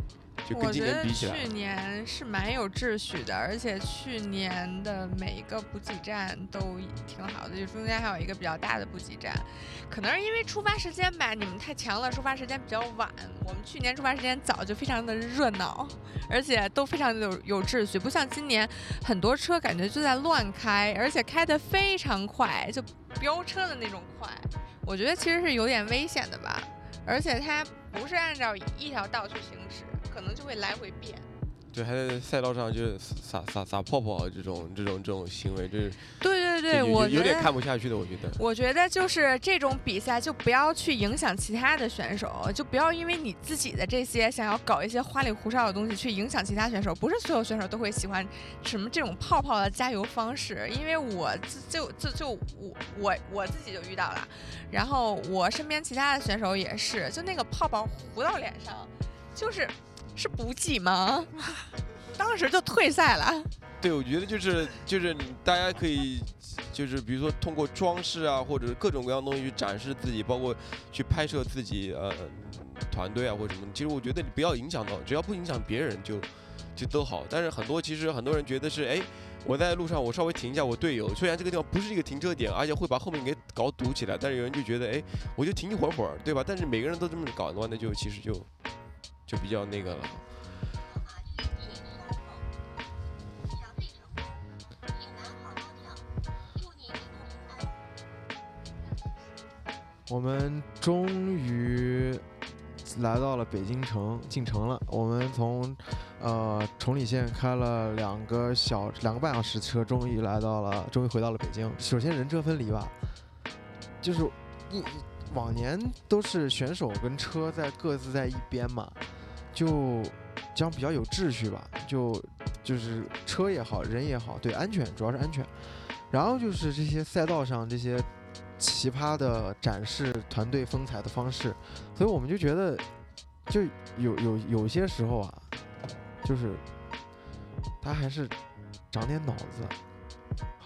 就跟今我觉得年比起来去，年是蛮有秩序的，而且去年的每一个补给站都挺好的，就中间还有一个比较大的补给站。可能是因为出发时间吧，你们太强了，出发时间比较晚。我们去年出发时间早，就非常的热闹，而且都非常的有有秩序，不像今年很多车感觉就在乱开，而且开得非常快，就飙车的那种快。我觉得其实是有点危险的吧，而且它不是按照一条道去行驶，可能就会来回变。对，还在赛道上就是撒撒撒泡泡这种这种这种行为，这是对对对，我有点看不下去的，我觉得。我觉得就是这种比赛，就不要去影响其他的选手，就不要因为你自己的这些想要搞一些花里胡哨的东西去影响其他选手。不是所有选手都会喜欢什么这种泡泡的加油方式，因为我自就就就我我我自己就遇到了，然后我身边其他的选手也是，就那个泡泡糊到脸上，就是是补给吗？当时就退赛了。对，我觉得就是就是你大家可以，就是比如说通过装饰啊，或者各种各样的东西去展示自己，包括去拍摄自己呃团队啊或者什么。其实我觉得你不要影响到，只要不影响别人就就都好。但是很多其实很多人觉得是哎。我在路上，我稍微停一下我队友，虽然这个地方不是一个停车点，而且会把后面给搞堵起来，但是有人就觉得，哎，我就停一会儿会儿，对吧？但是每个人都这么搞的话，那就其实就就比较那个了。我们终于来到了北京城，进城了。我们从呃崇礼县开了两个小两个半小时车，终于来到了，终于回到了北京。首先人车分离吧，就是一往年都是选手跟车在各自在一边嘛，就这样比较有秩序吧，就就是车也好，人也好，对安全主要是安全。然后就是这些赛道上这些奇葩的展示团队风采的方式，所以我们就觉得，就有有有些时候啊，就是他还是长点脑子，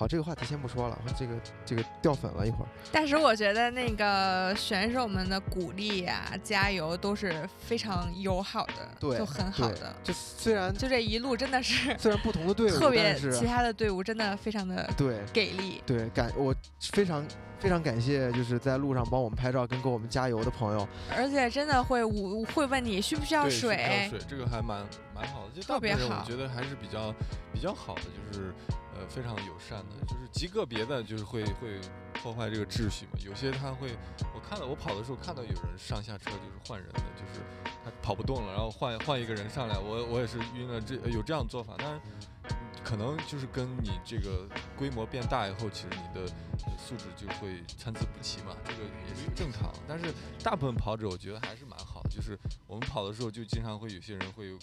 好，这个话题先不说了，这个这个掉粉了一会儿。但是我觉得那个选手们的鼓励啊、加油都是非常友好的，对就很好的。就虽然就这一路真的是 虽然不同的队伍，特别但，是其他的队伍真的非常的对给力。对感我非常非常感谢，就是在路上帮我们拍照跟给我们加油的朋友。而且真的会我会问你需不需要水，需不需要水，水这个还蛮蛮好的，就特别好我觉得还是比较比较好的，就是呃非常友善的，就是极个别的就是会会破坏这个秩序嘛。有些他会，我看到我跑的时候看到有人上下车就是换人的，就是他跑不动了，然后换换一个人上来，我我也是晕了，这有这样做法，但是。可能就是跟你这个规模变大以后，其实你的素质就会参差不齐嘛，这个也是正常。但是大部分跑者我觉得还是蛮好，就是我们跑的时候就经常会有些人会有，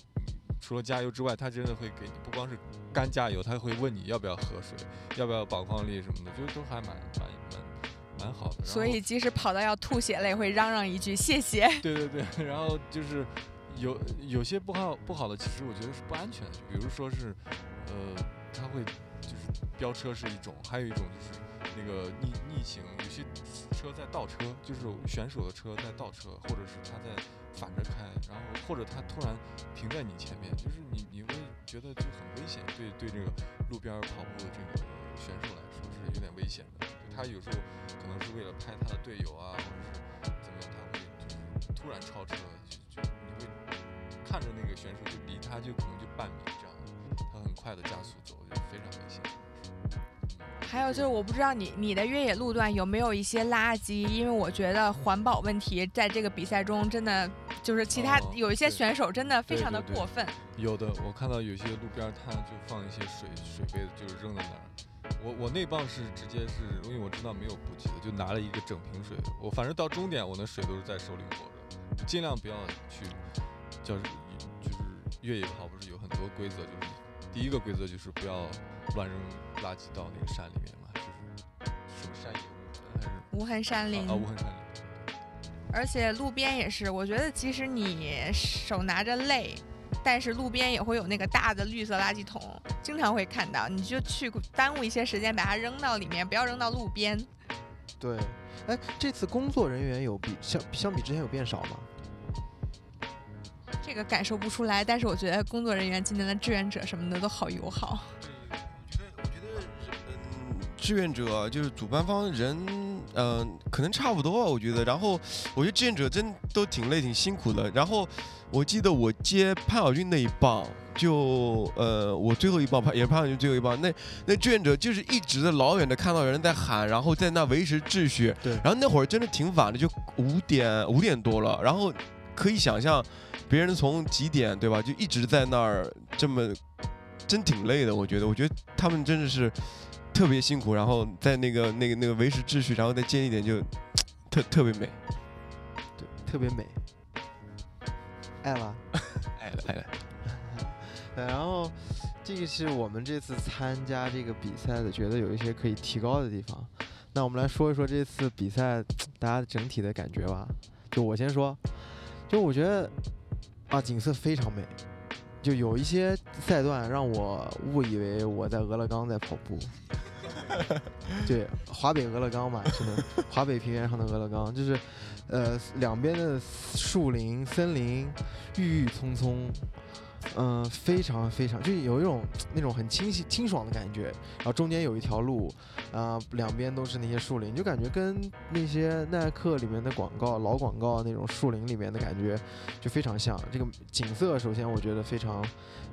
除了加油之外，他真的会给你不光是干加油，他会问你要不要喝水，要不要保矿力什么的，就都还蛮蛮蛮蛮好的。所以即使跑到要吐血了，也会嚷嚷一句谢谢。对对对，然后就是有有些不好不好的，其实我觉得是不安全的，比如说是，呃，他会就是飙车是一种，还有一种就是那个逆逆行，有些车在倒车，就是选手的车在倒车，或者是他在反着开，然后或者他突然停在你前面，就是你你会觉得就很危险，对对这个路边跑步的这个选手来说是有点危险的，就他有时候可能是为了拍他的队友啊，或者是怎么样，他会就是突然超车，就就你会看着那个选手就离他就可能就半米这样，他很快的加速走，就非常危险。还有就是，我不知道你你的越野路段有没有一些垃圾，因为我觉得环保问题在这个比赛中真的就是其他哦有一些选手真的非常的对对对过分。有的，我看到有些路边儿他就放一些水水杯子，就是扔在那儿。我我那棒是直接是因为我知道没有补给的，就拿了一个整瓶水。我反正到终点，我的水都是在手里握着，尽量不要去，就是就是越野跑不是有很多规则，就是第一个规则就是不要乱扔垃圾到那个山里面吗，就是什么山野还是无痕山林，啊无痕山林。而且路边也是，我觉得即使你手拿着累，但是路边也会有那个大的绿色垃圾桶，经常会看到，你就去耽误一些时间，把它扔到里面，不要扔到路边。对，哎，这次工作人员有比相相比之前有变少吗？这个感受不出来，但是我觉得工作人员今年的志愿者什么的都好友好。志愿者就是主办方人，嗯、可能差不多，我觉得。然后，我觉得志愿者真都挺累、挺辛苦的。然后，我记得我接潘晓军那一棒，就呃，我最后一棒，潘也是潘晓军最后一棒，那那志愿者就是一直在老远的看到有人在喊，然后在那维持秩序。对然后那会儿真的挺晚的，就五点五点多了，然后可以想象，别人从几点对吧，就一直在那儿这么，真挺累的。我觉得，我觉得他们真的是特别辛苦，然后在那个那个那个维持秩序，然后再接一点就 特特别美。对，特别美。爱了。爱 了爱了，对，然后这个是我们这次参加这个比赛的，觉得有一些可以提高的地方。那我们来说一说这次比赛 大家整体的感觉吧。就我先说，就我觉得啊，景色非常美。就有一些赛段让我误以为我在俄勒冈在跑步。对，华北俄勒冈嘛，真的，华北平原上的俄勒冈，就是，呃，两边的树林、森林，郁郁葱葱，嗯、非常非常，就有一种那种很清晰清爽的感觉。然后中间有一条路，啊、两边都是那些树林，就感觉跟那些耐克里面的广告、老广告那种树林里面的感觉就非常像。这个景色首先我觉得非常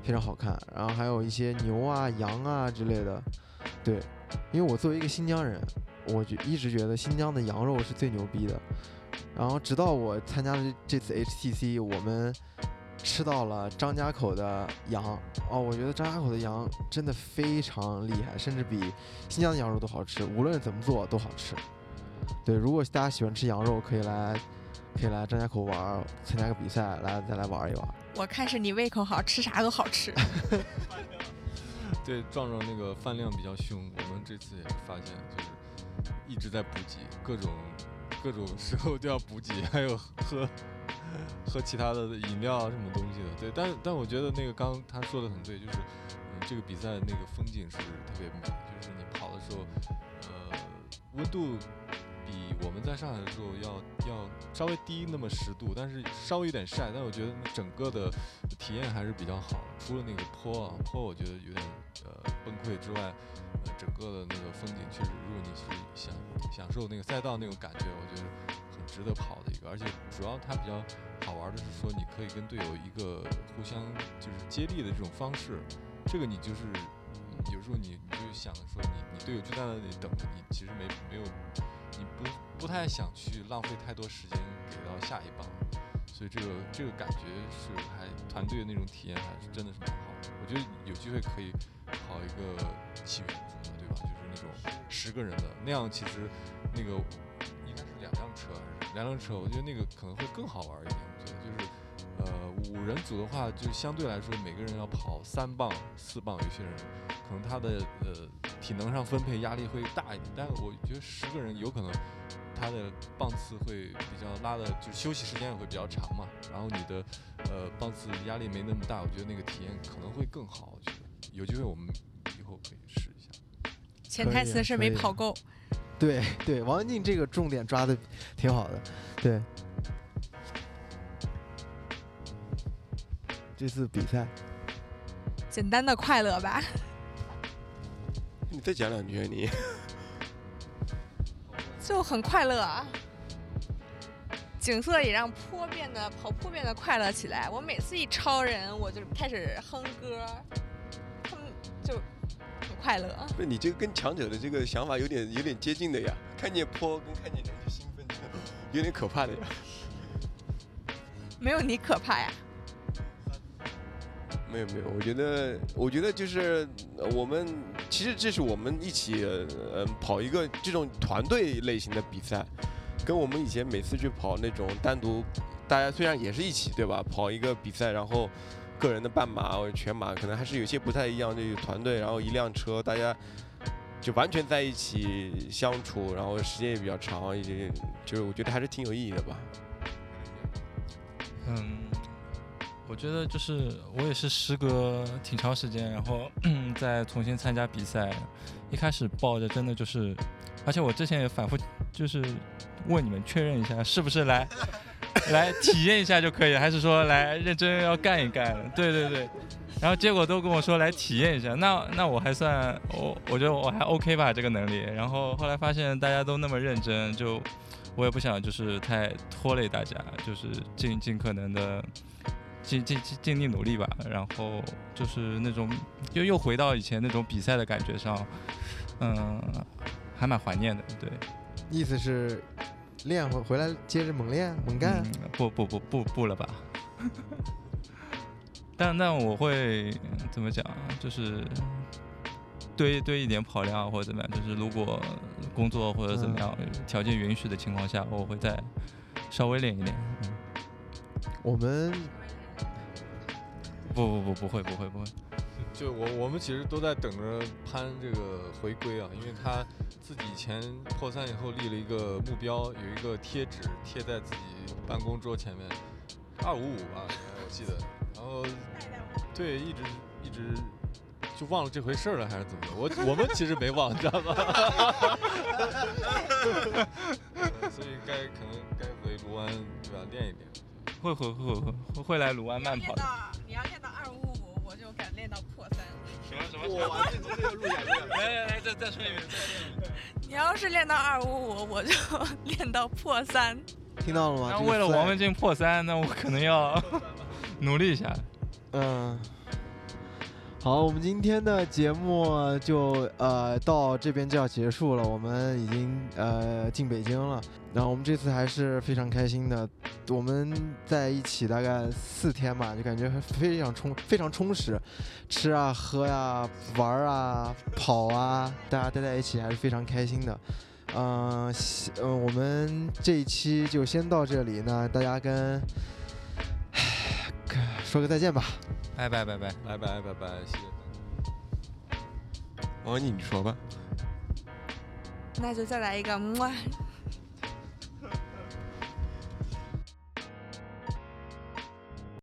非常好看，然后还有一些牛啊、羊啊之类的，对，因为我作为一个新疆人，我就一直觉得新疆的羊肉是最牛逼的。然后直到我参加了这次 HTC，我们吃到了张家口的羊哦，我觉得张家口的羊真的非常厉害，甚至比新疆的羊肉都好吃，无论怎么做都好吃。对，如果大家喜欢吃羊肉，可以来可以来张家口玩，参加个比赛，来再来玩一玩。我看是你胃口好，吃啥都好吃。对，壮壮那个饭量比较凶，我们这次也是发现，就是一直在补给，各种各种时候都要补给，还有喝喝其他的饮料啊什么东西的。对，但但我觉得那个刚他说的很对，就是嗯，这个比赛那个风景是特别美，就是你跑的时候，呃，温度比我们在上海的时候要要稍微低那么十度，但是稍微有点晒，但我觉得整个的体验还是比较好。除了那个坡啊，坡我觉得有点呃崩溃之外，呃，整个的那个风景确实，如果你是想享受那个赛道那种感觉，我觉得很值得跑的一个。而且主要它比较好玩的是说，你可以跟队友一个互相就是接力的这种方式，这个你就是。有时候你你就想说你你队友就在那里等着你，其实没没有，你不不太想去浪费太多时间给到下一棒，所以这个这个感觉是还团队的那种体验还是真的是蛮好的。我觉得有机会可以跑一个起源组的，对吧？就是那种十个人的那样，其实那个应该是两辆车还是两辆车？我觉得那个可能会更好玩一点。我觉得就是呃五人组的话，就相对来说每个人要跑三棒四棒，有些人。可能他的呃体能上分配压力会大一点，但是我觉得十个人有可能他的棒次会比较拉的，就是休息时间也会比较长嘛。然后你的呃棒次压力没那么大，我觉得那个体验可能会更好。我觉得有机会我们以后可以试一下。潜台词是没跑够。对对，王文静这个重点抓的挺好的。对，这次比赛简单的快乐吧。你再讲两句，你 就很快乐，啊景色也让坡变得跑坡变得快乐起来。我每次一超人，我就开始哼歌，他们就很快乐。不是你这个跟强者的这个想法有点有点接近的呀，看见坡跟看见人就兴奋，有点可怕的呀。没有你可怕呀。没有没有，我觉得我觉得就是我们其实这是我们一起呃跑一个这种团队类型的比赛，跟我们以前每次去跑那种单独，大家虽然也是一起对吧，跑一个比赛，然后个人的半马或者全马可能还是有些不太一样，这有团队，然后一辆车，大家就完全在一起相处，然后时间也比较长，也就是我觉得还是挺有意义的吧。嗯。我觉得就是我也是时隔挺长时间，然后 再重新参加比赛。一开始抱着真的就是，而且我之前也反复就是问你们确认一下，是不是来来体验一下就可以，还是说来认真要干一干？对对对。然后结果都跟我说来体验一下，那那我还算我我觉得我还 OK 吧这个能力。然后后来发现大家都那么认真，就我也不想就是太拖累大家，就是尽尽可能的。尽尽尽尽力努力吧，然后就是那种又又回到以前那种比赛的感觉上，嗯，还蛮怀念的。对，意思是练回回来接着猛练猛干？不不不不不了吧。但但我会怎么讲？就是堆堆一点跑量或者怎么样？就是如果工作或者怎么样条件允许的情况下，我会再稍微练一练。我们。不不不不会不会不会，就我我们其实都在等着潘这个回归啊，因为他自己以前破三以后立了一个目标，有一个贴纸贴在自己办公桌前面，二五五吧，我记得，然后对一直一直就忘了这回事了还是怎么的？我我们其实没忘，你知道吗？所以该可能该回卢湾对吧练一练。会会会会会来卢湾慢跑的。你要练到二五五，我就敢练到破三。什么什么？哇，这路演来来来，再再说一遍，再说一遍。你要是练到二五五，我就练到破三。听到了吗？那为了王文静破三，那我可能要努力一下。嗯。好，我们今天的节目就呃到这边就要结束了。我们已经呃进北京了，然后我们这次还是非常开心的。我们在一起大概四天吧，就感觉非常充非常充实，吃啊喝呀玩啊跑啊，大家待在一起还是非常开心的。嗯嗯，我们这一期就先到这里，那大家跟说个再见吧。拜拜拜拜拜拜拜拜，谢谢。王你你说吧。那就再来一个么。